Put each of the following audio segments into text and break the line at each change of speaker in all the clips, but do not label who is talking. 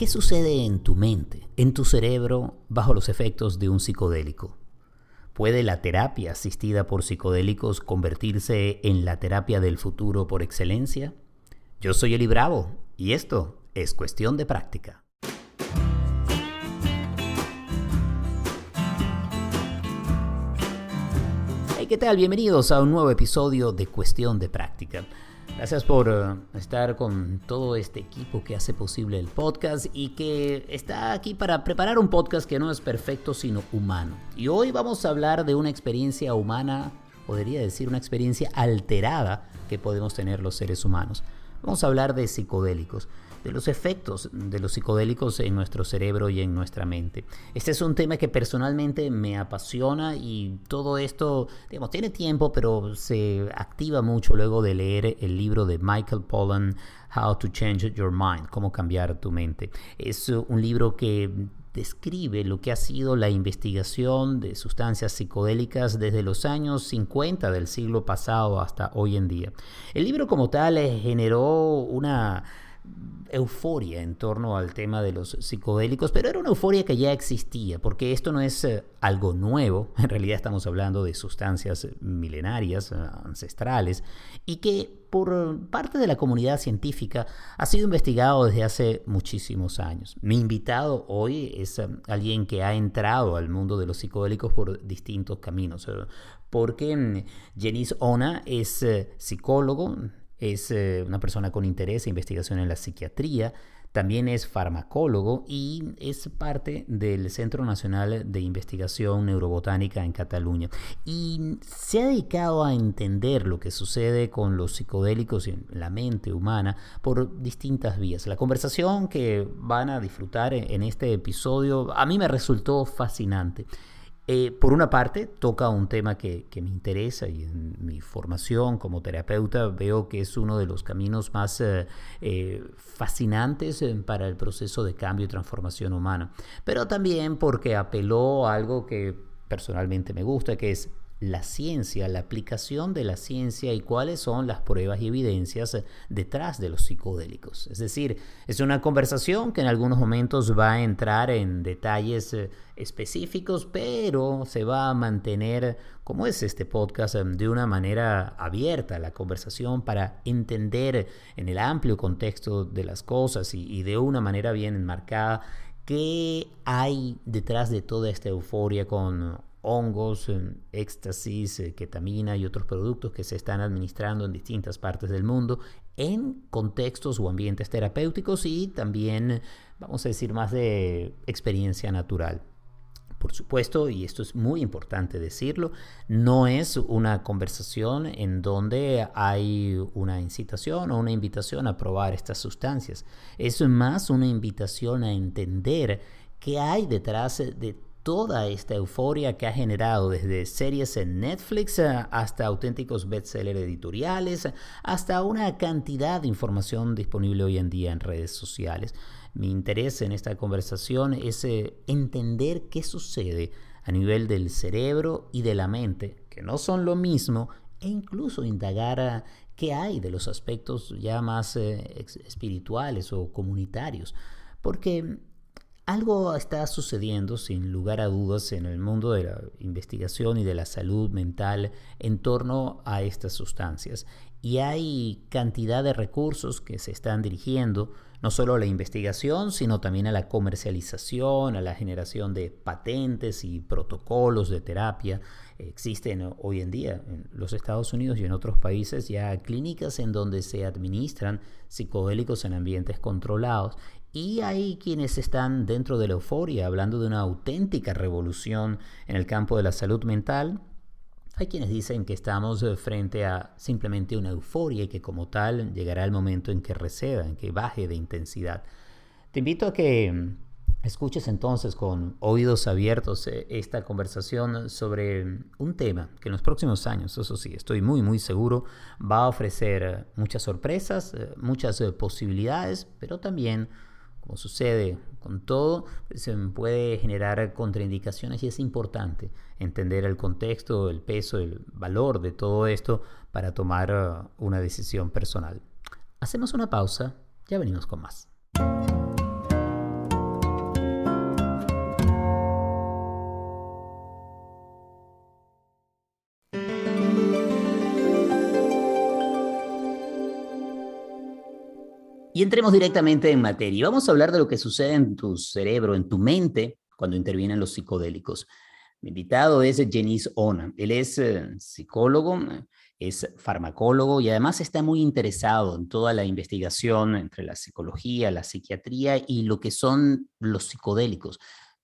¿Qué sucede en tu mente, en tu cerebro, bajo los efectos de un psicodélico? ¿Puede la terapia asistida por psicodélicos convertirse en la terapia del futuro por excelencia? Yo soy Eli Bravo y esto es cuestión de práctica. Hey, ¿qué tal? Bienvenidos a un nuevo episodio de Cuestión de Práctica. Gracias por eh, estar con todo este equipo que hace posible el podcast y que está aquí para preparar un podcast que no es perfecto sino humano. Y hoy vamos a hablar de una experiencia humana, podría decir una experiencia alterada que podemos tener los seres humanos. Vamos a hablar de psicodélicos de los efectos de los psicodélicos en nuestro cerebro y en nuestra mente. Este es un tema que personalmente me apasiona y todo esto, digamos, tiene tiempo, pero se activa mucho luego de leer el libro de Michael Pollan, How to Change Your Mind, cómo cambiar tu mente. Es un libro que describe lo que ha sido la investigación de sustancias psicodélicas desde los años 50 del siglo pasado hasta hoy en día. El libro como tal generó una euforia en torno al tema de los psicodélicos, pero era una euforia que ya existía, porque esto no es eh, algo nuevo, en realidad estamos hablando de sustancias milenarias, eh, ancestrales, y que por parte de la comunidad científica ha sido investigado desde hace muchísimos años. Mi invitado hoy es eh, alguien que ha entrado al mundo de los psicodélicos por distintos caminos, porque mm, Jenice Ona es psicólogo, es eh, una persona con interés e investigación en la psiquiatría, también es farmacólogo y es parte del Centro Nacional de Investigación Neurobotánica en Cataluña. Y se ha dedicado a entender lo que sucede con los psicodélicos en la mente humana por distintas vías. La conversación que van a disfrutar en este episodio a mí me resultó fascinante. Eh, por una parte, toca un tema que, me interesa y en mi formación como terapeuta veo que es uno de los caminos más eh, eh, fascinantes para el proceso de cambio y transformación humana, pero también porque apeló a algo que personalmente me gusta, que es la ciencia, la aplicación de la ciencia y cuáles son las pruebas y evidencias detrás de los psicodélicos. Es decir, es una conversación que en algunos momentos va a entrar en detalles eh, específicos, pero se va a mantener, como es este podcast, em, de una manera abierta la conversación para entender en el amplio contexto de las cosas y, y de una manera bien enmarcada qué hay detrás de toda esta euforia con hongos, éxtasis, eh, ketamina y otros productos que se están administrando en distintas partes del mundo en contextos o ambientes terapéuticos y también, vamos a decir, más de experiencia natural. Por supuesto, y esto es muy importante decirlo, no es una conversación en donde hay una incitación o una invitación a probar estas sustancias. Es más una invitación a entender qué hay detrás de toda esta euforia que ha generado desde series en Netflix eh, hasta auténticos bestsellers editoriales, hasta una cantidad de información disponible hoy en día en redes sociales. Mi interés en esta conversación es eh, entender qué sucede a nivel del cerebro y de la mente, que no son lo mismo, e incluso indagar eh, qué hay de los aspectos ya más espirituales o comunitarios. Porque algo está sucediendo sin lugar a dudas en el mundo de la investigación y de la salud mental en torno a estas sustancias. Y hay cantidad de recursos que se están dirigiendo no solo a la investigación, sino también a la comercialización, a la generación de patentes y protocolos de terapia. Existen hoy en día en los Estados Unidos y en otros países ya clínicas en donde se administran psicodélicos en ambientes controlados y hay quienes están dentro de la euforia, hablando de una auténtica revolución en el campo de la salud mental. Hay quienes dicen que estamos eh, frente a simplemente una euforia y que como tal llegará el momento en que receda, en que baje de intensidad. Te invito a que mm, escuches entonces con oídos abiertos eh, esta conversación sobre un tema que en los próximos años, eso sí, estoy muy muy seguro, va a ofrecer eh, muchas sorpresas, muchas posibilidades, pero también como sucede con todo, se puede generar contraindicaciones y es importante entender el contexto, el peso, el valor de todo esto para tomar uh, una decisión personal. Hacemos una pausa, ya venimos con más. Y entremos directamente en materia. Vamos a hablar de lo que sucede en tu cerebro, en tu mente, cuando intervienen los psicodélicos. Mi invitado es Jenis Ona. Él es eh, psicólogo, es farmacólogo y además está muy interesado en toda la investigación entre la psicología, la psiquiatría y lo que son los psicodélicos.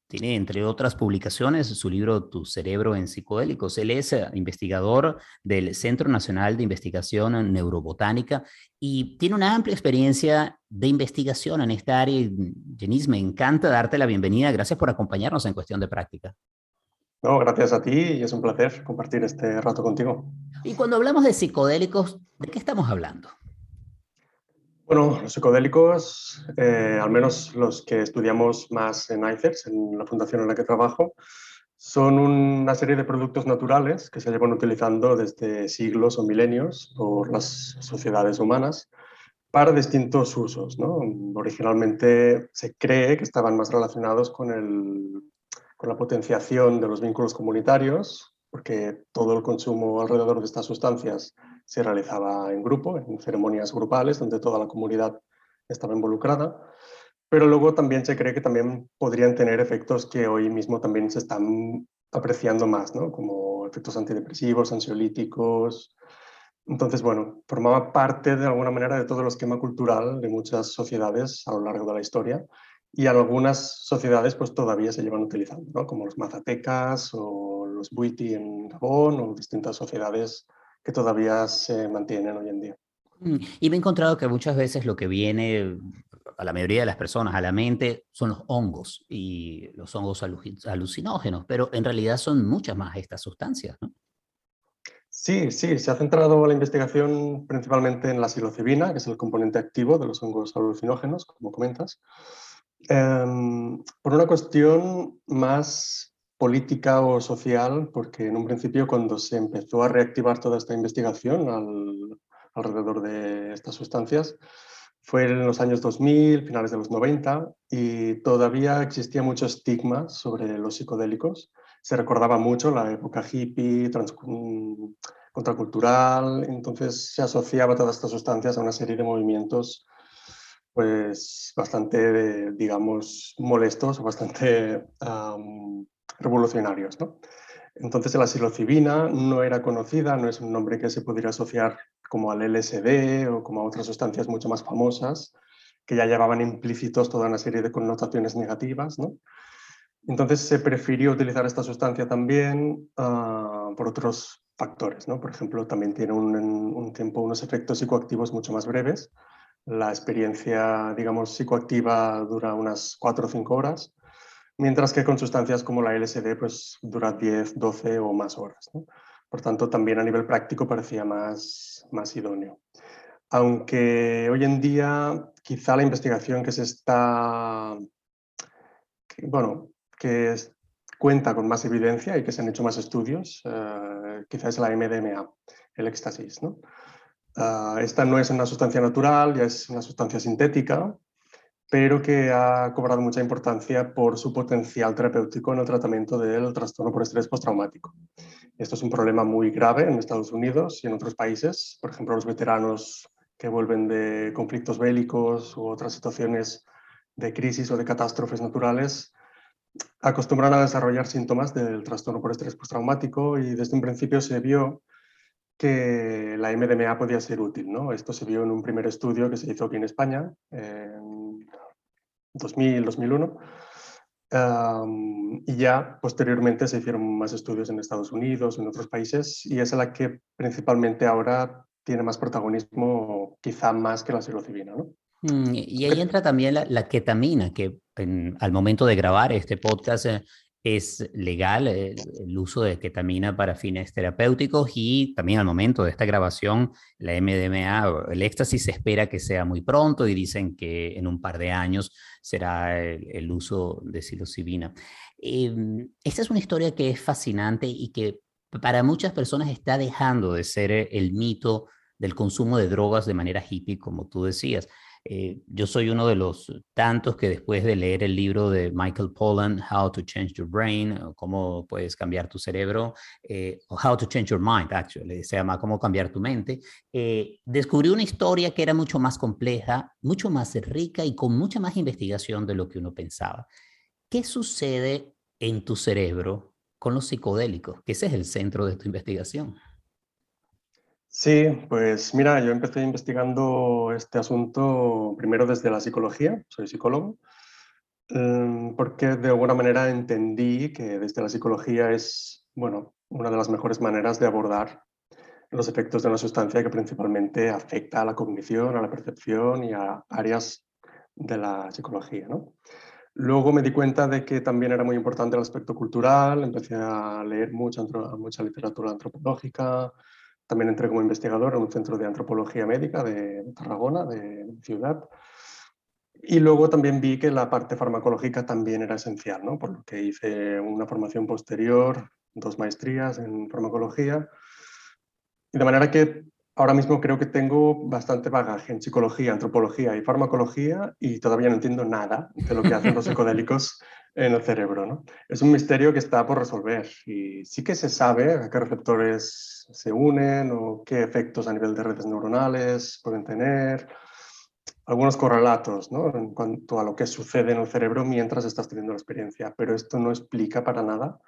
Tiene, entre otras publicaciones, su libro Tu cerebro en psicodélicos. Él es eh, investigador del Centro Nacional de Investigación Neurobotánica y tiene una amplia experiencia de investigación en esta área. Jenis, me encanta darte la bienvenida. Gracias por acompañarnos en Cuestión de Práctica.
No, gracias a ti y es un placer compartir este rato contigo.
Y cuando hablamos de psicodélicos, ¿de qué estamos hablando?
Bueno, los psicodélicos, eh, al menos los que estudiamos más en ICERS, en la fundación en la que trabajo, son una serie de productos naturales que se llevan utilizando desde siglos o milenios por las sociedades humanas para distintos usos. ¿no? Originalmente se cree que estaban más relacionados con, el, con la potenciación de los vínculos comunitarios, porque todo el consumo alrededor de estas sustancias se realizaba en grupo, en ceremonias grupales donde toda la comunidad estaba involucrada, pero luego también se cree que también podrían tener efectos que hoy mismo también se están apreciando más, ¿no? como efectos antidepresivos, ansiolíticos. Entonces, bueno, formaba parte de alguna manera de todo el esquema cultural de muchas sociedades a lo largo de la historia y algunas sociedades pues todavía se llevan utilizando, ¿no? como los mazatecas o los buiti en Gabón o distintas sociedades que todavía se mantienen hoy en día.
Mm, y me he encontrado que muchas veces lo que viene a la mayoría de las personas a la mente son los hongos y los hongos alucinógenos, pero en realidad son muchas más estas sustancias, ¿no?
Sí, sí, se ha centrado la investigación principalmente en la psilocibina, que es el componente activo de los hongos alucinógenos, como comentas, em, por una cuestión más política o social, porque en un principio cuando se empezó a reactivar toda esta investigación alrededor de estas sustancias, fue en los años 2000, finales de los 90, y todavía existía mucho estigma sobre los psicodélicos. Se recordaba mucho la época hippie, contracultural, entonces se asociaba todas estas sustancias a una serie de movimientos pues bastante, digamos, molestos o bastante revolucionarios. ¿no? Entonces la psilocibina no era conocida, no es un nombre que se pudiera asociar como al LSD o como a otras sustancias mucho más famosas, que ya llevaban implícitos toda una serie de connotaciones negativas. ¿no? Entonces se prefirió utilizar esta sustancia también uh, por otros factores. ¿no? Por ejemplo, también tiene un, un, tiempo unos efectos psicoactivos mucho más breves. La experiencia, digamos, psicoactiva dura unas 4 o 5 horas mientras que con sustancias como la LSD pues dura 10, 12 o más horas. Por tanto, también a nivel práctico parecía más, más idóneo. Aunque hoy en día quizá la investigación que se está, bueno, que cuenta con más evidencia y que se han hecho más estudios, uh, quizá es la MDMA, el éxtasis. ¿no? Uh, esta no es una sustancia natural, ya es una sustancia sintética, pero que ha cobrado mucha importancia por su potencial terapéutico en el tratamiento del trastorno por estrés postraumático. Esto es un problema muy grave en Estados Unidos y en otros países. Por ejemplo, los veteranos que vuelven de conflictos bélicos u otras situaciones de crisis o de catástrofes naturales acostumbran a desarrollar síntomas del trastorno por estrés postraumático y desde un principio se vio que la MDMA podía ser útil. ¿no? Esto se vio en un primer estudio que se hizo aquí en España, en 2000, 2001, um, y ya posteriormente se hicieron más estudios en Estados Unidos, en otros países, y es la que principalmente ahora tiene más protagonismo, quizá más que la psilocibina. ¿no?
Mm, y ahí entra también la, ketamina, que al momento de grabar este podcast eh, es legal el, uso de ketamina para fines terapéuticos y también al momento de esta grabación la MDMA, el éxtasis se espera que sea muy pronto y dicen que en un par de años será el, uso de psilocibina. Em, esta es una historia que es fascinante y que para muchas personas está dejando de ser el mito del consumo de drogas de manera hippie, como tú decías. Eh, yo soy uno de los tantos que después de leer el libro de Michael Pollan, How to Change Your Brain, cómo puedes cambiar tu cerebro, eh, o How to Change Your Mind, actually, se llama Cómo cambiar tu mente, eh, descubrí una historia que era mucho más compleja, mucho más rica y con mucha más investigación de lo que uno pensaba. ¿Qué sucede en tu cerebro con los psicodélicos? Que ese es el centro de tu investigación.
Sí, pues mira, yo empecé investigando este asunto primero desde la psicología, soy psicólogo, em, porque de alguna manera entendí que desde la psicología es, bueno, una de las mejores maneras de abordar los efectos de una sustancia que principalmente afecta a la cognición, a la percepción y a áreas de la psicología. ¿no? Luego me di cuenta de que también era muy importante el aspecto cultural, empecé a leer mucha, mucha literatura antropológica, también entré como investigador en un centro de antropología médica de Tarragona, de ciudad. Y luego también vi que la parte farmacológica también era esencial, ¿no? por lo que hice una formación posterior, dos maestrías en farmacología. Y de manera que ahora mismo creo que tengo bastante bagaje en psicología, antropología y farmacología y todavía no entiendo nada de lo que hacen los psicodélicos en el cerebro. ¿no? Es un misterio que está por resolver y sí que se sabe a qué receptores se unen o qué efectos a nivel de redes neuronales pueden tener, algunos correlatos ¿no? en cuanto a lo que sucede en el cerebro mientras estás teniendo la experiencia, pero esto no explica para nada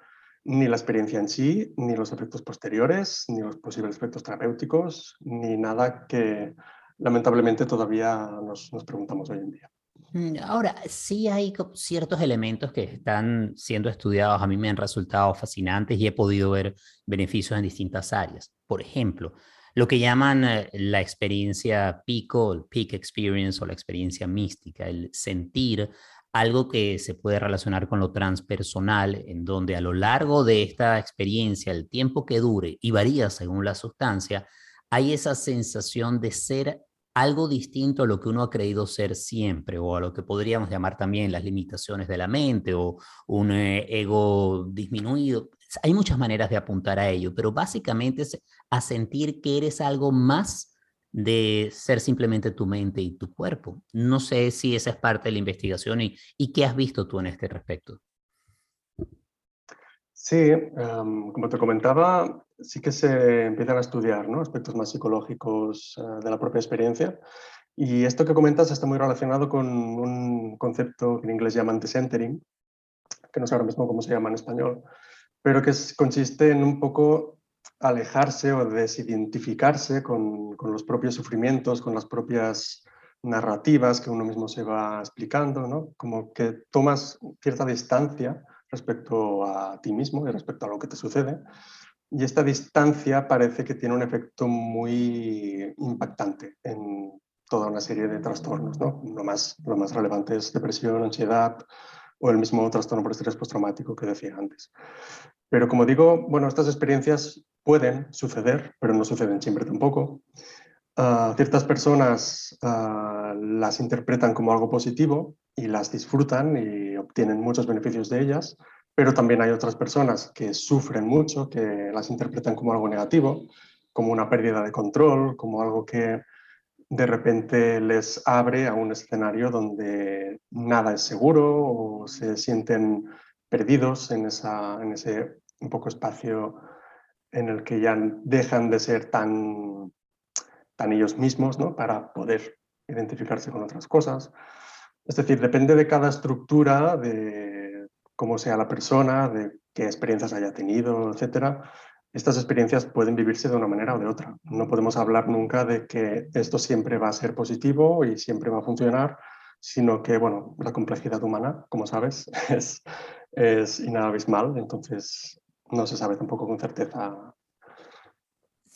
ni la experiencia en sí, ni los efectos posteriores, ni los posibles efectos terapéuticos, ni nada que lamentablemente todavía nos, nos preguntamos hoy en día.
Mm, ahora, sí hay ciertos elementos que están siendo estudiados, a mí me han resultado fascinantes y he podido ver beneficios en distintas áreas. Por ejemplo, lo que llaman eh, la experiencia pico, el peak experience o la experiencia mística, el sentir algo que se puede relacionar con lo transpersonal, en donde a lo largo de esta experiencia, el tiempo que dure y varía según la sustancia, hay esa sensación de ser algo distinto a lo que uno ha creído ser siempre o a lo que podríamos llamar también las limitaciones de la mente o un eh, ego disminuido. Hay muchas maneras de apuntar a ello, pero básicamente es a sentir que eres algo más de ser simplemente tu mente y tu cuerpo. No sé si esa es parte de la investigación y, y qué has visto tú en este respecto.
Sí, como te comentaba, sí que se empiezan a estudiar ¿no? aspectos más psicológicos eh, de la propia experiencia. Y esto que comentas está muy relacionado con un concepto que en inglés llaman decentering, que no sé ahora mismo cómo se llama en español, pero que consiste en un poco alejarse o desidentificarse con, con los propios sufrimientos, con las propias narrativas que uno mismo se va explicando, ¿no? como que tomas cierta distancia respecto a ti mismo y respecto a lo que te sucede y esta distancia parece que tiene un efecto muy impactante en toda una serie de trastornos. ¿no? Lo, más, lo más relevante es depresión, ansiedad o el mismo trastorno por estrés postraumático que decía antes. Pero como digo, bueno, estas experiencias pueden suceder, pero no suceden siempre tampoco. Ciertas personas las interpretan como algo positivo y las disfrutan y obtienen muchos beneficios de ellas, pero también hay otras personas que sufren mucho, que las interpretan como algo negativo, como una pérdida de control, como algo que de repente les abre a un escenario donde nada es seguro o se sienten perdidos en, en ese un poco espacio en el que ya dejan de ser tan, tan ellos mismos ¿no? para poder identificarse con otras cosas. Es decir, depende de cada estructura, de cómo sea la persona, de qué experiencias haya tenido, etc. Estas experiencias pueden vivirse de una manera o de otra. No podemos hablar nunca de que esto siempre va a ser positivo y siempre va a funcionar, sino que, bueno, la complejidad humana, como sabes, es, es inabismal, entonces no se sabe tampoco con certeza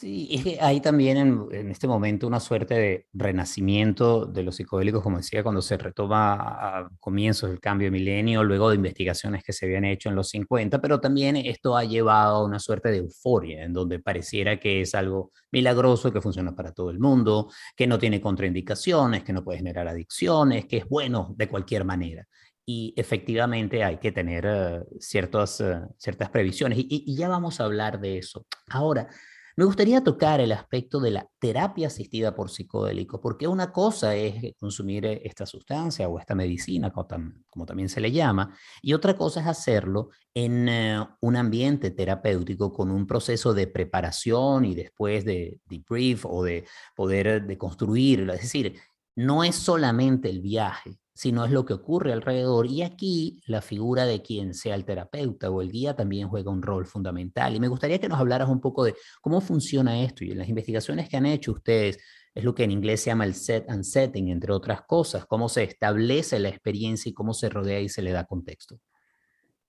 Sí, es que hay también en, este momento una suerte de renacimiento de los psicodélicos, como decía, cuando se retoma a comienzos del cambio de milenio, luego de investigaciones que se habían hecho en los 50, pero también esto ha llevado a una suerte de euforia, en donde pareciera que es algo milagroso, que funciona para todo el mundo, que no tiene contraindicaciones, que no puede generar adicciones, que es bueno de cualquier manera y efectivamente hay que tener uh, ciertas, uh, ciertas previsiones y, y, ya vamos a hablar de eso. Ahora, Me gustaría tocar el aspecto de la terapia asistida por psicodélicos, porque una cosa es consumir esta sustancia o esta medicina, como, también se le llama, y otra cosa es hacerlo en eh, un ambiente terapéutico con un proceso de preparación y después de debrief o de poder de es decir, no es solamente el viaje, sino es lo que ocurre alrededor. Y aquí la figura de quien sea el terapeuta o el guía también juega un rol fundamental. Y me gustaría que nos hablaras un poco de cómo funciona esto y en las investigaciones que han hecho ustedes. Es lo que en inglés se llama el set and setting, entre otras cosas, cómo se establece la experiencia y cómo se rodea y se le da contexto.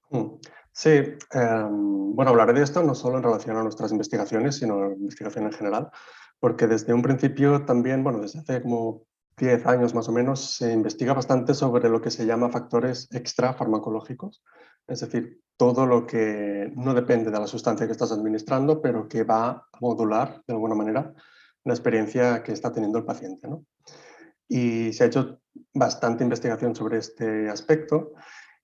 Mm, sí, em, bueno, hablaré de esto no solo en relación a nuestras investigaciones, sino en investigación en general, porque desde un principio también, bueno, desde hace como 10 años más o menos, se investiga bastante sobre lo que se llama factores extrafarmacológicos, es decir, todo lo que no depende de la sustancia que estás administrando, pero que va a modular de alguna manera la experiencia que está teniendo el paciente. Y se ha hecho bastante investigación sobre este aspecto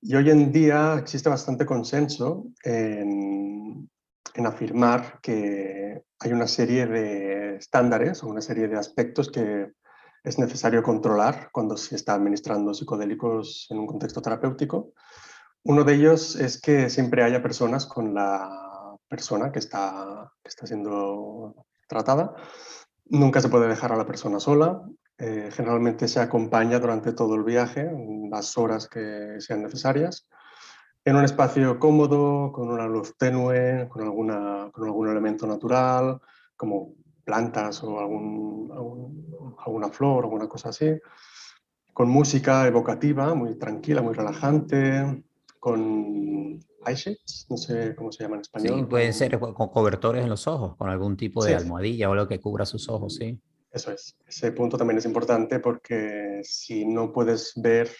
y hoy en día existe bastante consenso en, en afirmar que hay una serie de estándares o una serie de aspectos que es necesario controlar cuando se está administrando psicodélicos en un contexto terapéutico. Uno de ellos es que siempre haya personas con la persona que está, que está siendo tratada. Nunca se puede dejar a la persona sola. Eh, generalmente se acompaña durante todo el viaje, las horas que sean necesarias, en un espacio cómodo, con una luz tenue, con, alguna, con algún elemento natural, como plantas o algún, alguna flor, alguna cosa así, con música evocativa, muy tranquila, muy relajante, con eyeshades, no sé cómo se llama en español.
Sí, pueden ser con cobertores en los ojos, con algún tipo de almohadilla o lo que cubra sus ojos, sí.
Eso es. Ese punto también es importante porque si no puedes ver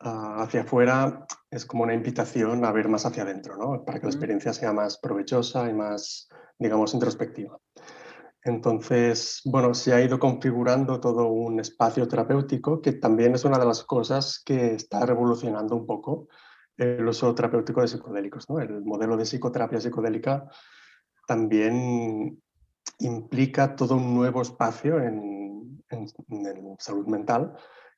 ah, hacia afuera, es como una invitación a ver más hacia adentro, ¿no? Para que la experiencia sea más provechosa y más, digamos, introspectiva. Entonces, bueno, se ha ido configurando todo un espacio terapéutico que también es una de las cosas que está revolucionando un poco el uso terapéutico de psicodélicos. ¿no? El modelo de psicoterapia psicodélica también implica todo un nuevo espacio en, en, salud mental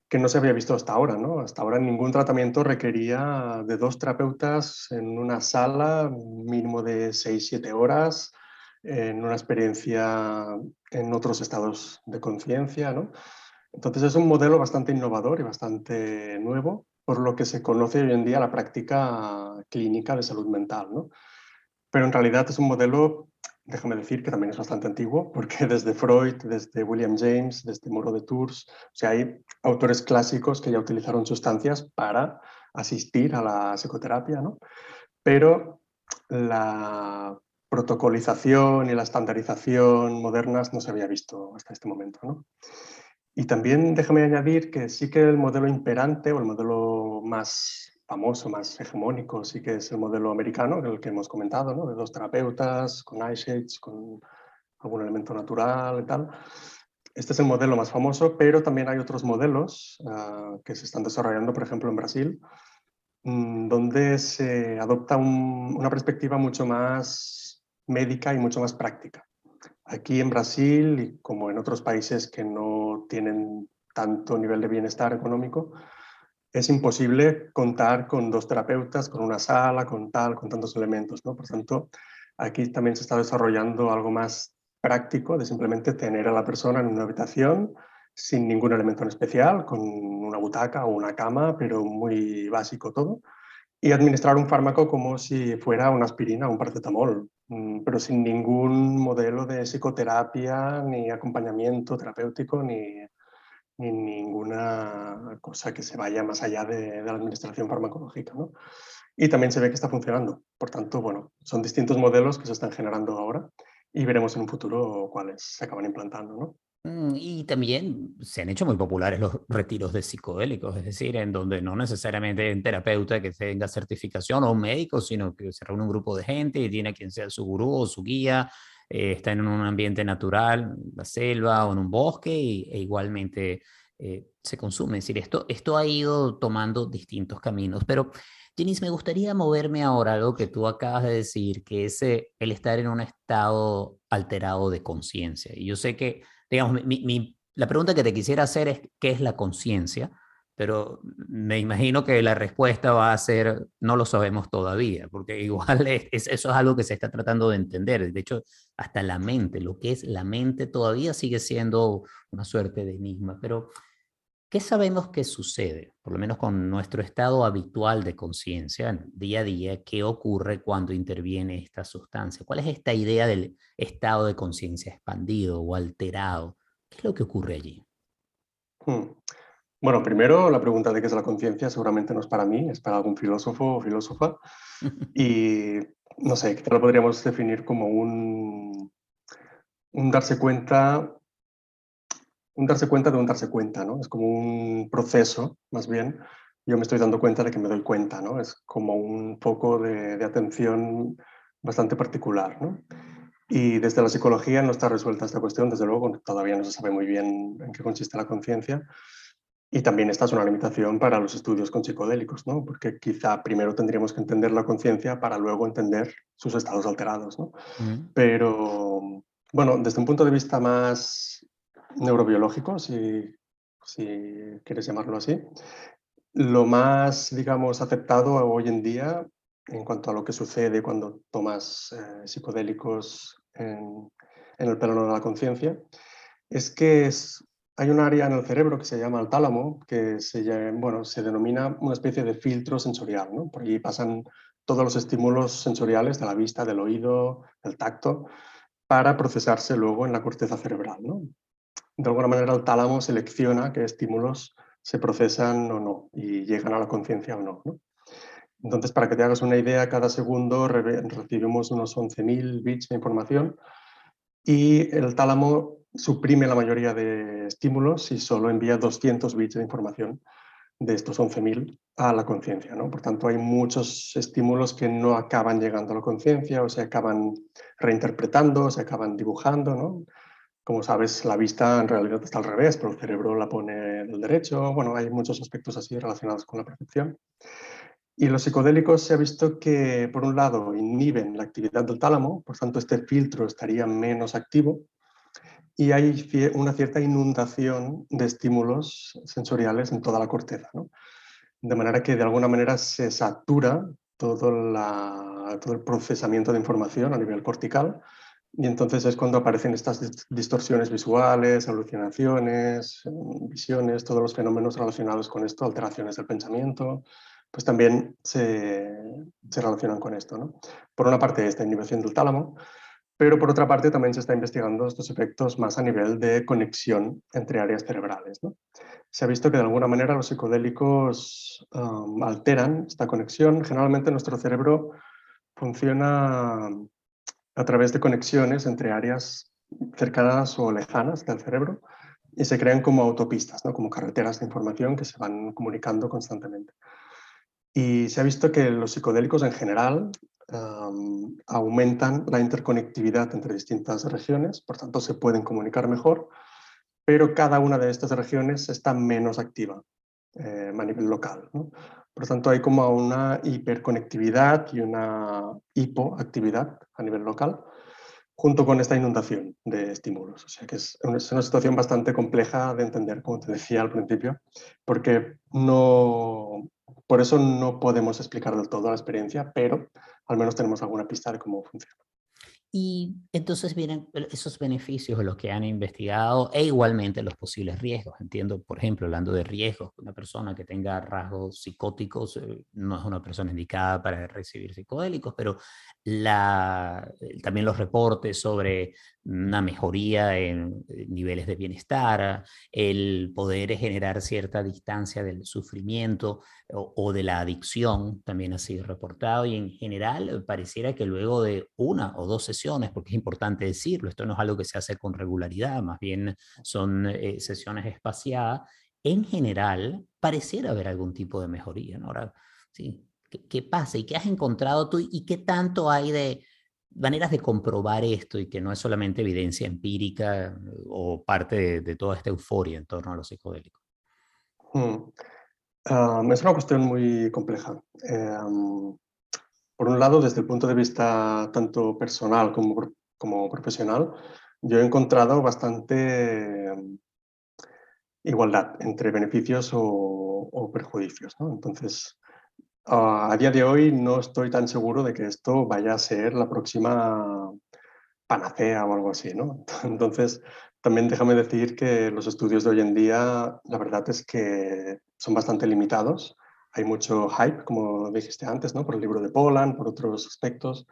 que no se había visto hasta ahora. ¿no? Hasta ahora ningún tratamiento requería de dos terapeutas en una sala, mínimo de 6-7 horas, en una experiencia en otros estados de conciencia. ¿no? Entonces es un modelo bastante innovador y bastante nuevo, por lo que se conoce hoy en día la práctica clínica de salud mental. ¿no? Pero en realidad es un modelo, déjame decir, que también es bastante antiguo, porque desde Freud, desde William James, desde Moreau de Tours, o sea, hay autores clásicos que ya utilizaron sustancias para asistir a la psicoterapia, ¿no? Pero la protocolización y la estandarización modernas no se había visto hasta este momento. ¿no? Y también déjame añadir que sí que el modelo imperante o el modelo más famoso, más hegemónico, sí que es el modelo americano, el que hemos comentado, ¿no? de dos terapeutas, con eyeshades, con algún elemento natural y tal. Este es el modelo más famoso, pero también hay otros modelos uh, que se están desarrollando, por ejemplo, en Brasil, mmm, donde se adopta un, una perspectiva mucho más médica y mucho más práctica. Aquí en Brasil, y como en otros países que no tienen tanto nivel de bienestar económico, es imposible contar con dos terapeutas, con una sala, con tal, con tantos elementos. ¿no? Por tanto, aquí también se está desarrollando algo más práctico de simplemente tener a la persona en una habitación sin ningún elemento en especial, con una butaca o una cama, pero muy básico todo, y administrar un fármaco como si fuera una aspirina un paracetamol, mm, pero sin ningún modelo de psicoterapia, ni acompañamiento terapéutico, ni, ni ninguna cosa que se vaya más allá de, la administración farmacológica. ¿no? Y también se ve que está funcionando. Por tanto, bueno, son distintos modelos que se están generando ahora y veremos en un futuro cuáles se acaban implantando. ¿no?
Mm, y también se han hecho muy populares los retiros de psicodélicos, es decir, en donde no necesariamente un terapeuta que tenga certificación o un médico, sino que se reúne un grupo de gente y tiene a quien sea su gurú o su guía, eh, está en un ambiente natural, la selva o en un bosque y, e igualmente eh, se consume. Es decir, esto, esto ha ido tomando distintos caminos, pero Jenis, me gustaría moverme ahora a algo que tú acabas de decir, que es eh, el estar en un estado alterado de conciencia. Y yo sé que, digamos, la pregunta que te quisiera hacer es, ¿qué es la conciencia? Pero me imagino que la respuesta va a ser, no lo sabemos todavía, porque igual es, eso es algo que se está tratando de entender. De hecho, hasta la mente, lo que es la mente todavía sigue siendo una suerte de enigma. Pero ¿Qué sabemos que sucede, por lo menos con nuestro estado habitual de conciencia, día a día? ¿Qué ocurre cuando interviene esta sustancia? ¿Cuál es esta idea del estado de conciencia expandido o alterado? ¿Qué es lo que ocurre allí?
Hmm. Bueno, primero la pregunta de qué es la conciencia seguramente no es para mí, es para algún filósofo o filósofa. y no sé, qué lo podríamos definir como un, un darse cuenta un darse cuenta de un darse cuenta, ¿no? Es como un proceso, más bien. Yo me estoy dando cuenta de que me doy cuenta, ¿no? Es como un foco de, atención bastante particular, ¿no? Y desde la psicología no está resuelta esta cuestión, desde luego, todavía no se sabe muy bien en qué consiste la conciencia. Y también esta es una limitación para los estudios con psicodélicos, ¿no? Porque quizá primero tendríamos que entender la conciencia para luego entender sus estados alterados, ¿no? Pero, bueno, desde un punto de vista más neurobiológico, si, quieres llamarlo así. Lo más, digamos, aceptado hoy en día en cuanto a lo que sucede cuando tomas eh, psicodélicos en, el plano de la conciencia, es que es, hay un área en el cerebro que se llama el tálamo, que se, bueno, se denomina una especie de filtro sensorial. ¿no? Por allí pasan todos los estímulos sensoriales de la vista, del oído, del tacto, para procesarse luego en la corteza cerebral. ¿no? De alguna manera el tálamo selecciona qué estímulos se procesan o no y llegan a la conciencia o no, Entonces, para que te hagas una idea, cada segundo recibimos unos 11.000 bits de información y el tálamo suprime la mayoría de estímulos y solo envía 200 bits de información de estos 11.000 a la conciencia. ¿no? Por tanto, hay muchos estímulos que no acaban llegando a la conciencia o se acaban reinterpretando, se acaban dibujando. ¿no? Como sabes, la vista en realidad está al revés, pero el cerebro la pone del derecho. Bueno, hay muchos aspectos así relacionados con la percepción. Y los psicodélicos se ha visto que, por un lado, inhiben la actividad del tálamo, por tanto, este filtro estaría menos activo. Y hay una cierta inundación de estímulos sensoriales en toda la corteza. De manera que, de alguna manera, se satura todo, la, todo el procesamiento de información a nivel cortical y entonces es cuando aparecen estas distorsiones visuales, alucinaciones, visiones, todos los fenómenos relacionados con esto, alteraciones del pensamiento, pues también se, se relacionan con esto. ¿no? Por una parte, esta inhibición del tálamo, pero por otra parte también se está investigando estos efectos más a nivel de conexión entre áreas cerebrales. ¿no? Se ha visto que de alguna manera los psicodélicos um, alteran esta conexión. Generalmente nuestro cerebro funciona a través de conexiones entre áreas cercanas o lejanas del cerebro y se crean como autopistas, ¿no? como carreteras de información que se van comunicando constantemente. Y se ha visto que los psicodélicos en general aumentan la interconectividad entre distintas regiones, por tanto se pueden comunicar mejor, pero cada una de estas regiones está menos activa eh, a nivel local. Por lo tanto, hay como una hiperconectividad y una hipoactividad a nivel local, junto con esta inundación de estímulos. O sea que es una, situación bastante compleja de entender, como te decía al principio, porque no, por eso no podemos explicar del todo la experiencia, pero al menos tenemos alguna pista de cómo funciona.
Y entonces vienen esos beneficios los que han investigado e igualmente los posibles riesgos. Entiendo, por ejemplo, hablando de riesgos, una persona que tenga rasgos psicóticos eh, no es una persona indicada para recibir psicodélicos, pero la, también los reportes sobre una mejoría en niveles de bienestar, el poder generar cierta distancia del sufrimiento o, de la adicción también ha sido reportado y en general pareciera que luego de una o dos sesiones, porque es importante decirlo, esto no es algo que se hace con regularidad, más bien son eh, sesiones espaciadas, en general pareciera haber algún tipo de mejoría. Ahora, sí, ¿qué, ¿qué pasa? ¿Y qué has encontrado tú? ¿Y qué tanto hay de maneras de comprobar esto y que no es solamente evidencia empírica o parte de, toda esta euforia en torno a los psicodélicos?
Hmm. es una cuestión muy compleja. Em, por un lado, desde el punto de vista tanto personal como, como profesional, yo he encontrado bastante em, igualdad entre beneficios o, perjuicios. Entonces, a día de hoy no estoy tan seguro de que esto vaya a ser la próxima panacea o algo así. ¿no? Entonces, también déjame decir que los estudios de hoy en día, la verdad es que son bastante limitados. Hay mucho hype, como dijiste antes, ¿no? por el libro de Poland, por otros aspectos.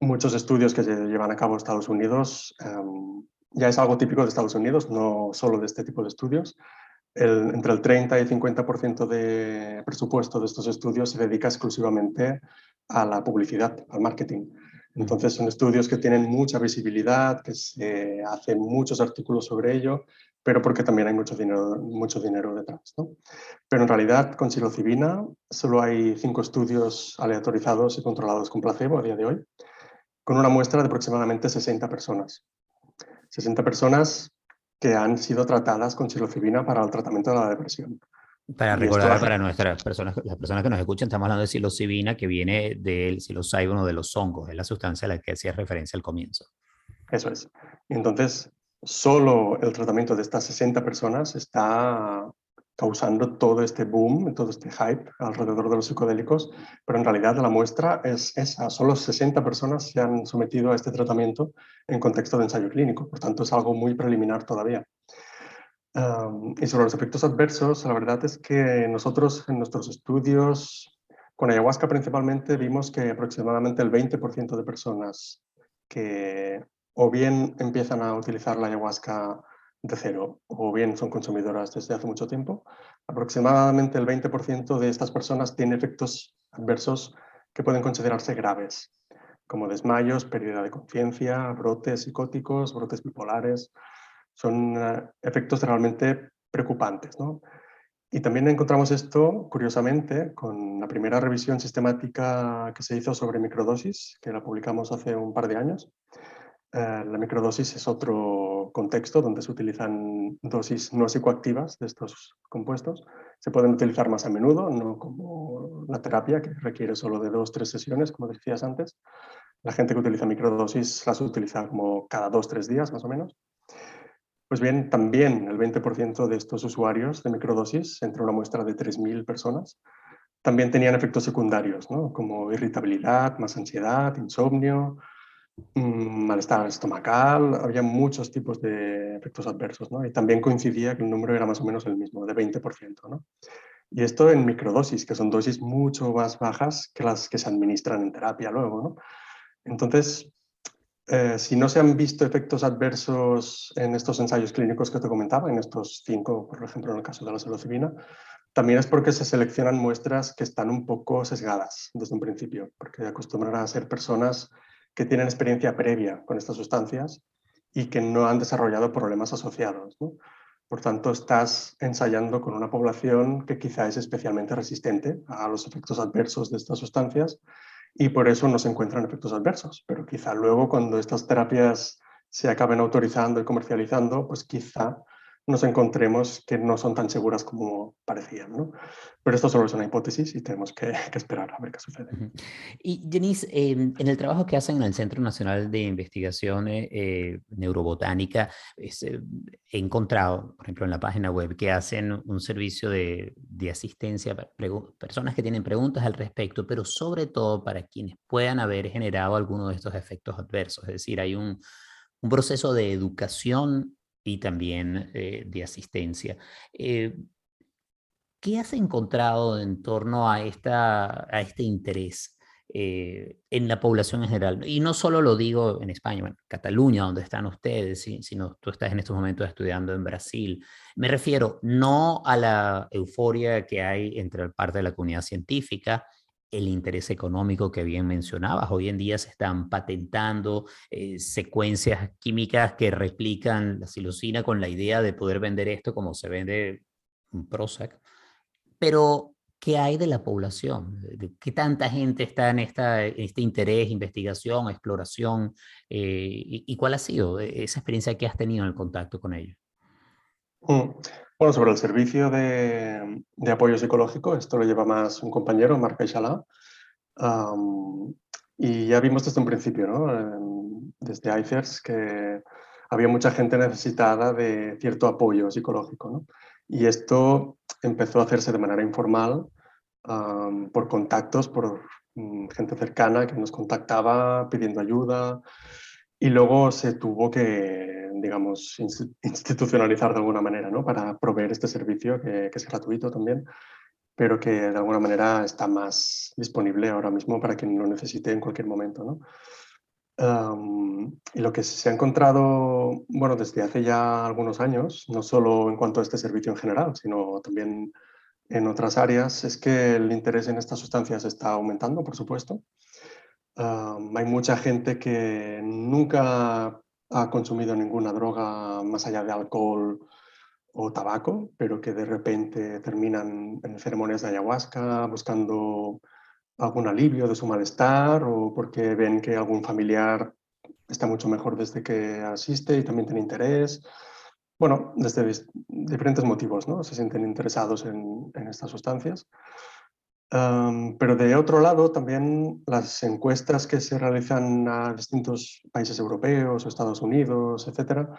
Muchos estudios que se llevan a cabo en Estados Unidos em, ya es algo típico de Estados Unidos, no solo de este tipo de estudios. Entre el 30 y 50% de presupuesto de estos estudios se dedica exclusivamente a la publicidad, al marketing. Entonces son estudios que tienen mucha visibilidad, que se hacen muchos artículos sobre ello, pero porque también hay mucho dinero, mucho dinero detrás. ¿no? Pero en realidad con psilocibina solo hay cinco estudios aleatorizados y controlados con placebo a día de hoy, con una muestra de aproximadamente 60 personas. 60 personas que han sido tratadas con psilocibina para el tratamiento de la depresión.
Para recordar para nuestras personas, las personas que nos escuchan, estamos hablando de psilocibina que viene del psilocybin de los hongos, es la sustancia a la que hacía referencia al comienzo.
Eso es. Entonces, solo el tratamiento de estas 60 personas está causando todo este boom, todo este hype alrededor de los psicodélicos, pero en realidad la muestra es esa. Solo 60 personas se han sometido a este tratamiento en contexto de ensayo clínico, por tanto es algo muy preliminar todavía y sobre los efectos adversos, la verdad es que nosotros en nuestros estudios con ayahuasca principalmente vimos que aproximadamente el 20% de personas que o bien empiezan a utilizar la ayahuasca de cero o bien son consumidoras desde hace mucho tiempo, aproximadamente el 20% de estas personas tiene efectos adversos que pueden considerarse graves, como desmayos, pérdida de conciencia, brotes psicóticos, brotes bipolares, son eh, efectos realmente preocupantes. ¿no? Y también encontramos esto, curiosamente, con la primera revisión sistemática que se hizo sobre microdosis, que la publicamos hace un par de años. Eh, la microdosis es otro contexto donde se utilizan dosis no psicoactivas de estos compuestos. Se pueden utilizar más a menudo, no como la terapia, que requiere solo de dos tres sesiones, como decías antes. La gente que utiliza microdosis las utiliza como cada dos tres días, más o menos. Pues bien, también el 20% de estos usuarios de microdosis, entre una muestra de 3.000 personas, también tenían efectos secundarios, ¿no? como irritabilidad, más ansiedad, insomnio, malestar estomacal, había muchos tipos de efectos adversos. ¿no? Y también coincidía que el número era más o menos el mismo, de 20%. ¿no? Y esto en microdosis, que son dosis mucho más bajas que las que se administran en terapia luego. ¿no? Entonces, eh, si no se han visto efectos adversos en estos ensayos clínicos que te comentaba, en estos cinco, por ejemplo, en el caso de la psilocibina, también es porque se seleccionan muestras que están un poco sesgadas desde un principio, porque acostumbran a ser personas que tienen experiencia previa con estas sustancias y que no han desarrollado problemas asociados. Por tanto, estás ensayando con una población que quizá es especialmente resistente a los efectos adversos de estas sustancias y por eso no se encuentran efectos adversos. Pero quizá luego cuando estas terapias se acaben autorizando y comercializando, pues quizá nos encontremos que no son tan seguras como parecían. ¿no? Pero esto solo es una hipótesis y tenemos que, esperar a ver qué sucede.
Y Denise, em, en el trabajo que hacen en el Centro Nacional de Investigación eh, Neurobotánica, eh, he encontrado, por ejemplo, en la página web que hacen un servicio de, de asistencia para personas que tienen preguntas al respecto, pero sobre todo para quienes puedan haber generado alguno de estos efectos adversos. Es decir, hay un, un proceso de educación y también eh, de asistencia. Eh, ¿Qué has encontrado en torno a, esta, a este interés eh, en la población en general? Y no solo lo digo en España, en Cataluña, donde están ustedes, sino tú estás en estos momentos estudiando en Brasil. Me refiero no a la euforia que hay entre parte de la comunidad científica, el interés económico que bien mencionabas. Hoy en día se están patentando eh, secuencias químicas que replican la psilocina con la idea de poder vender esto como se vende un Prozac. Pero, ¿qué hay de la población? ¿Qué tanta gente está en, este interés, investigación, exploración? Eh, y, cuál ha sido esa experiencia que has tenido en el contacto con ellos?
Mm. Bueno, sobre el servicio de, apoyo psicológico, esto lo lleva más un compañero, Marc Eixalá, y ya vimos desde un principio, ¿no? desde ICERS, que había mucha gente necesitada de cierto apoyo psicológico. ¿no? Y esto empezó a hacerse de manera informal, por contactos, por mm, gente cercana que nos contactaba pidiendo ayuda. Y luego se tuvo que, digamos, institucionalizar de alguna manera, ¿no? Para proveer este servicio, que, es gratuito también, pero que de alguna manera está más disponible ahora mismo para quien lo necesite en cualquier momento, ¿no? y lo que se ha encontrado, bueno, desde hace ya algunos años, no solo en cuanto a este servicio en general, sino también en otras áreas, es que el interés en estas sustancias está aumentando, por supuesto hay mucha gente que nunca ha consumido ninguna droga más allá de alcohol o tabaco, pero que de repente terminan en ceremonias de ayahuasca buscando algún alivio de su malestar o porque ven que algún familiar está mucho mejor desde que asiste y también tiene interés. Bueno, desde diferentes motivos, ¿no? Se sienten interesados en, en estas sustancias pero de otro lado, también las encuestas que se realizan a distintos países europeos Estados Unidos, etcétera,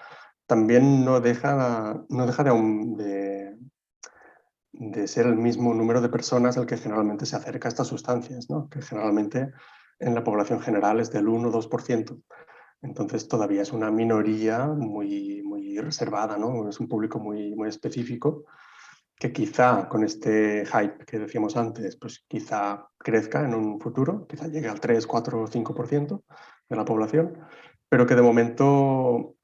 también no deja, no deja de, de, ser el mismo número de personas al que generalmente se acerca a estas sustancias, ¿no? que generalmente en la población general es del 1 o 2%. Entonces todavía es una minoría muy, muy reservada, ¿no? es un público muy, muy específico que quizá con este hype que decíamos antes, pues quizá crezca en un futuro, quizá llegue al 3, 4 o 5% de la población, pero que de momento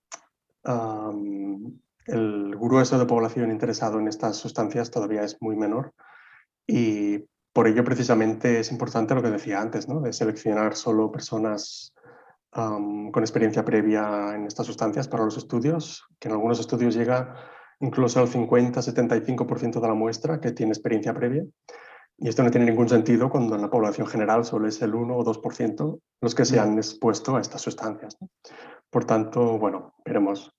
el grueso de población interesado en estas sustancias todavía es muy menor y por ello precisamente es importante lo que decía antes, ¿no? de seleccionar solo personas con experiencia previa en estas sustancias para los estudios, que en algunos estudios llega incluso al 50-75% de la muestra que tiene experiencia previa. Y esto no tiene ningún sentido cuando en la población general solo es el 1 o 2% los que se han expuesto a estas sustancias. Por tanto, bueno, veremos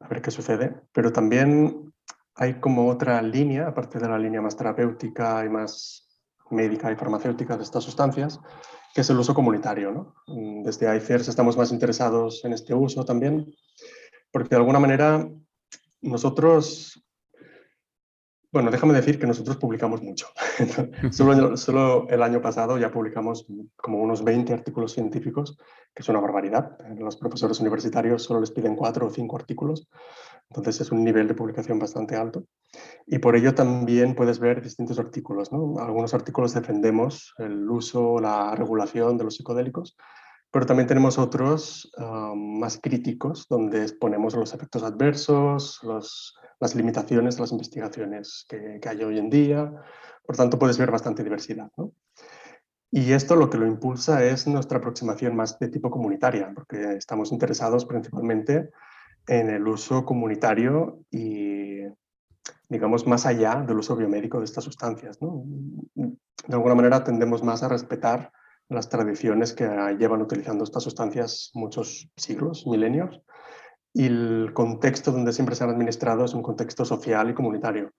a ver qué sucede. Pero también hay como otra línea, aparte de la línea más terapéutica y más médica y farmacéutica de estas sustancias, que es el uso comunitario. ¿no? Desde ICERS estamos más interesados en este uso también, porque de alguna manera nosotros, bueno, déjame decir que nosotros publicamos mucho. solo, solo, el año pasado ya publicamos como unos 20 artículos científicos, que es una barbaridad. Los profesores universitarios solo les piden cuatro o cinco artículos, entonces es un nivel de publicación bastante alto. Y por ello también puedes ver distintos artículos. ¿no? Algunos artículos defendemos el uso, la regulación de los psicodélicos, pero también tenemos otros ah, más críticos, donde exponemos los efectos adversos, las limitaciones de las investigaciones que, hay hoy en día. Por tanto, puedes ver bastante diversidad. Y esto lo que lo impulsa es nuestra aproximación más de tipo comunitaria, porque estamos interesados principalmente en el uso comunitario y, digamos, más allá del uso biomédico de estas sustancias. De alguna manera tendemos más a respetar las tradiciones que llevan utilizando estas sustancias muchos siglos, milenios, y el contexto donde siempre se han administrado es un contexto social y comunitario.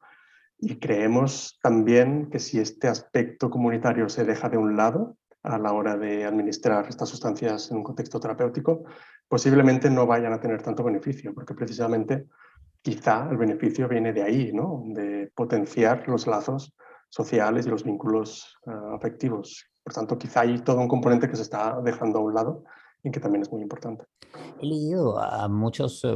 Y creemos también que si este aspecto comunitario se deja de un lado a la hora de administrar estas sustancias en un contexto terapéutico, posiblemente no vayan a tener tanto beneficio, porque precisamente quizá el beneficio viene de ahí, ¿no? de potenciar los lazos sociales y los vínculos ah, afectivos por tanto, quizá hay todo un componente que se está dejando a un lado y que también es muy importante.
He leído a muchos eh,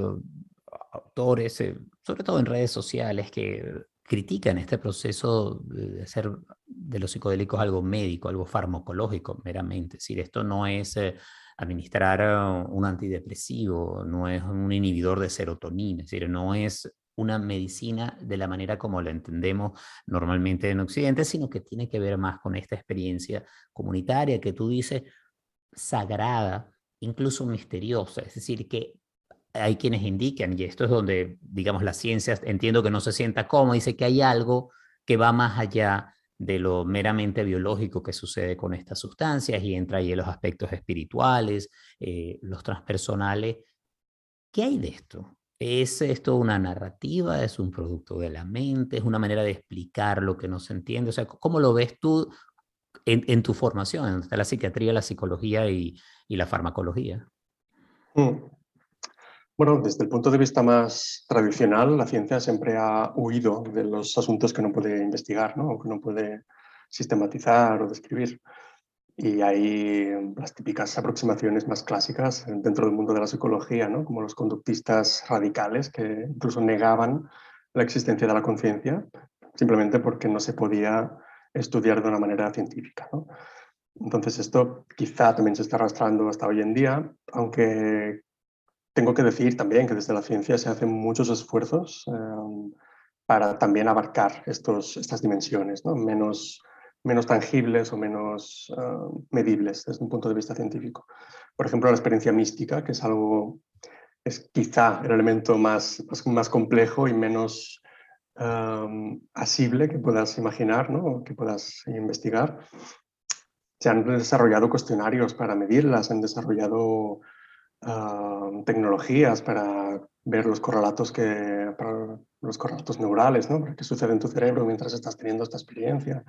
autores, eh, sobre todo en redes sociales, que critican este proceso de hacer de los psicodélicos algo médico, algo farmacológico meramente. Es decir, esto no es eh, administrar un antidepresivo, no es un inhibidor de serotonina, es decir, no es una medicina de la manera como la entendemos normalmente en Occidente, sino que tiene que ver más con esta experiencia comunitaria que tú dices sagrada, incluso misteriosa. Es decir, que hay quienes indican, y esto es donde, digamos, la ciencia, entiendo que no se sienta cómoda, dice que hay algo que va más allá de lo meramente biológico que sucede con estas sustancias y entra ahí en los aspectos espirituales, eh, los transpersonales. ¿Qué hay de esto? ¿Es esto una narrativa? ¿Es un producto de la mente? ¿Es una manera de explicar lo que no se entiende? O sea, ¿cómo lo ves tú en, tu formación? Está la psiquiatría, la psicología y, la farmacología.
Mm. Bueno, desde el punto de vista más tradicional, la ciencia siempre ha huido de los asuntos que no puede investigar, ¿no? que no puede sistematizar o describir. Y hay las típicas aproximaciones más clásicas dentro del mundo de la psicología, ¿no? como los conductistas radicales que incluso negaban la existencia de la conciencia simplemente porque no se podía estudiar de una manera científica. ¿no? Entonces esto quizá también se está arrastrando hasta hoy en día, aunque tengo que decir también que desde la ciencia se hacen muchos esfuerzos eh, para también abarcar estos, estas dimensiones, ¿no? menos, menos tangibles o menos eh, medibles desde un punto de vista científico. Por ejemplo, la experiencia mística, que es algo, es quizá el elemento más, más, complejo y menos um, asible que puedas imaginar, ¿no? que puedas investigar. Se han desarrollado cuestionarios para medirlas, se han desarrollado Ah, tecnologías para ver los correlatos, que, para los correlatos neurales, ¿no? qué sucede en tu cerebro mientras estás teniendo esta experiencia.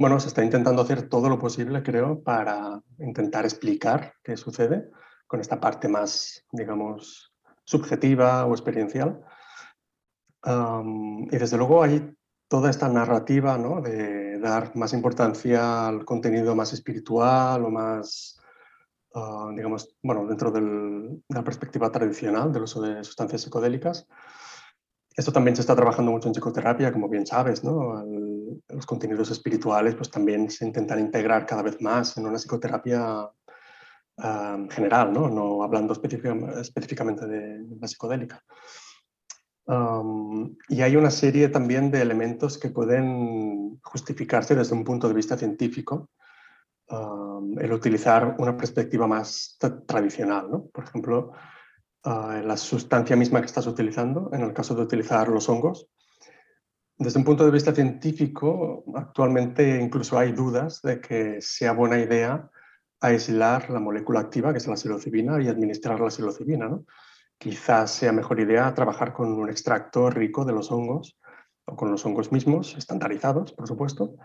Bueno, se está intentando hacer todo lo posible, creo, para intentar explicar qué sucede con esta parte más, digamos, subjetiva o experiencial. y desde luego hay toda esta narrativa ¿no? de dar más importancia al contenido más espiritual o más Ah, digamos, bueno, dentro de la perspectiva tradicional del uso de sustancias psicodélicas. Esto también se está trabajando mucho en psicoterapia, como bien sabes, ¿no? los contenidos espirituales pues también se intentan integrar cada vez más en una psicoterapia general, ¿no? no hablando específicamente de la psicodélica. y hay una serie también de elementos que pueden justificarse desde un punto de vista científico el utilizar una perspectiva más tradicional. ¿no? Por ejemplo, ah, la sustancia misma que estás utilizando, en el caso de utilizar los hongos. Desde un punto de vista científico, actualmente incluso hay dudas de que sea buena idea aislar la molécula activa, que es la psilocibina, y administrar la psilocibina. ¿no? Quizás sea mejor idea trabajar con un extracto rico de los hongos o con los hongos mismos, estandarizados, por supuesto,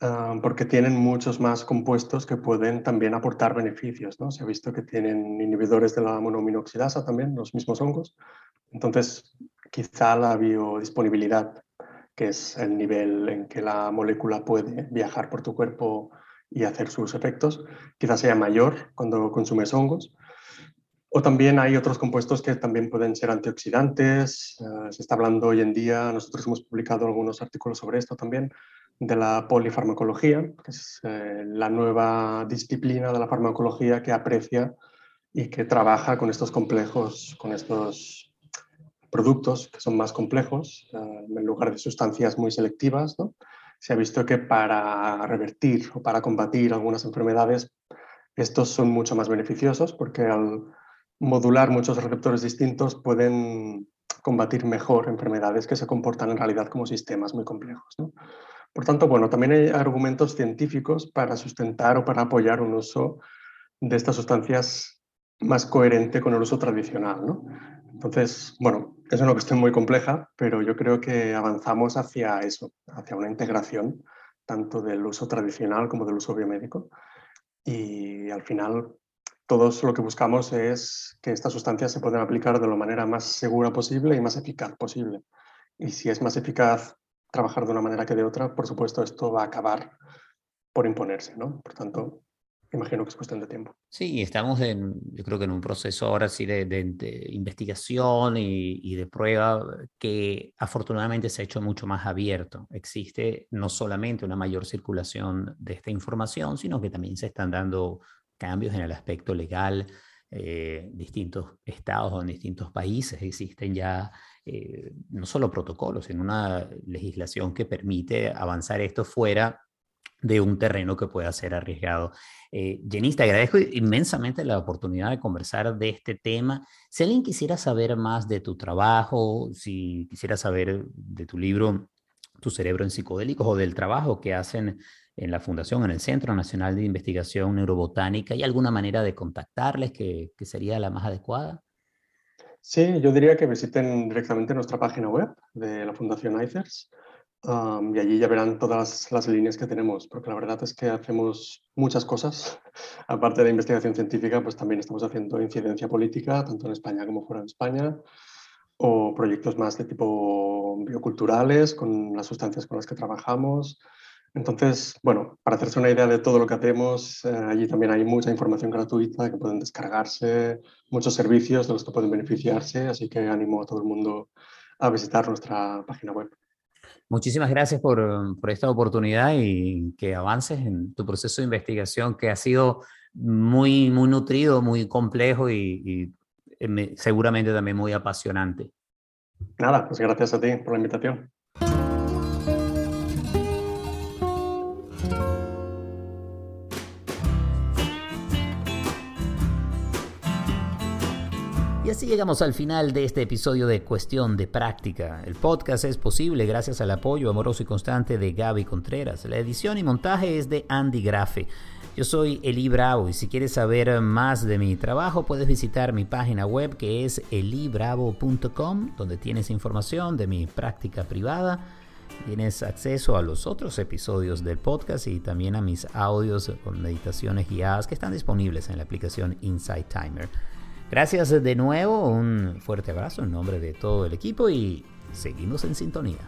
Ah, porque tienen muchos más compuestos que pueden también aportar beneficios. ¿no? Se ha visto que tienen inhibidores de la monominoxidasa también, los mismos hongos. Entonces, quizá la biodisponibilidad, que es el nivel en que la molécula puede viajar por tu cuerpo y hacer sus efectos, quizá sea mayor cuando consumes hongos. O también hay otros compuestos que también pueden ser antioxidantes. Ah, se está hablando hoy en día, nosotros hemos publicado algunos artículos sobre esto también, de la polifarmacología, que es eh, la nueva disciplina de la farmacología que aprecia y que trabaja con estos complejos, con estos productos que son más complejos, eh, en lugar de sustancias muy selectivas. Se ha visto que para revertir o para combatir algunas enfermedades, estos son mucho más beneficiosos porque al modular muchos receptores distintos pueden combatir mejor enfermedades que se comportan en realidad como sistemas muy complejos. Por tanto, bueno, también hay argumentos científicos para sustentar o para apoyar un uso de estas sustancias más coherente con el uso tradicional. ¿no? Entonces, bueno, es una cuestión muy compleja, pero yo creo que avanzamos hacia eso, hacia una integración tanto del uso tradicional como del uso biomédico. Y al final, todos lo que buscamos es que estas sustancias se puedan aplicar de la manera más segura posible y más eficaz posible. Y si es más eficaz trabajar de una manera que de otra, por supuesto, esto va a acabar por imponerse, ¿no? Por tanto, imagino que es cuestión de tiempo.
Sí, estamos en, yo creo que en un proceso ahora sí de, investigación y, y, de prueba que afortunadamente se ha hecho mucho más abierto. Existe no solamente una mayor circulación de esta información, sino que también se están dando cambios en el aspecto legal. Eh, distintos estados o en distintos países existen ya eh, no solo protocolos, sino una legislación que permite avanzar esto fuera de un terreno que pueda ser arriesgado. Eh, Jenny, te agradezco inmensamente la oportunidad de conversar de este tema. Si alguien quisiera saber más de tu trabajo, si quisiera saber de tu libro, Tu cerebro en psicodélicos, o del trabajo que hacen en la Fundación, en el Centro Nacional de Investigación Neurobotánica, ¿hay alguna manera de contactarles que, que sería la más adecuada?
Sí, yo diría que visiten directamente nuestra página web de la Fundación ICERS y allí ya verán todas las líneas que tenemos, porque la verdad es que hacemos muchas cosas. Aparte de investigación científica, pues también estamos haciendo incidencia política, tanto en España como fuera de España, o proyectos más de tipo bioculturales, con las sustancias con las que trabajamos. Entonces, bueno, para hacerse una idea de todo lo que hacemos, eh, allí también hay mucha información gratuita que pueden descargarse, muchos servicios de los que pueden beneficiarse, así que animo a todo el mundo a visitar nuestra página web.
Muchísimas gracias por, esta oportunidad y que avances en tu proceso de investigación que ha sido muy, muy nutrido, muy complejo y, y seguramente también muy apasionante.
Nada, pues gracias a ti por la invitación.
Así llegamos al final de este episodio de Cuestión de Práctica. El podcast es posible gracias al apoyo amoroso y constante de Gaby Contreras. La edición y montaje es de Andy Grafe. Yo soy Eli Bravo y si quieres saber más de mi trabajo puedes visitar mi página web que es elibravo.com donde tienes información de mi práctica privada. Tienes acceso a los otros episodios del podcast y también a mis audios con meditaciones guiadas que están disponibles en la aplicación Insight Timer. Gracias de nuevo, un fuerte abrazo en nombre de todo el equipo y seguimos en sintonía.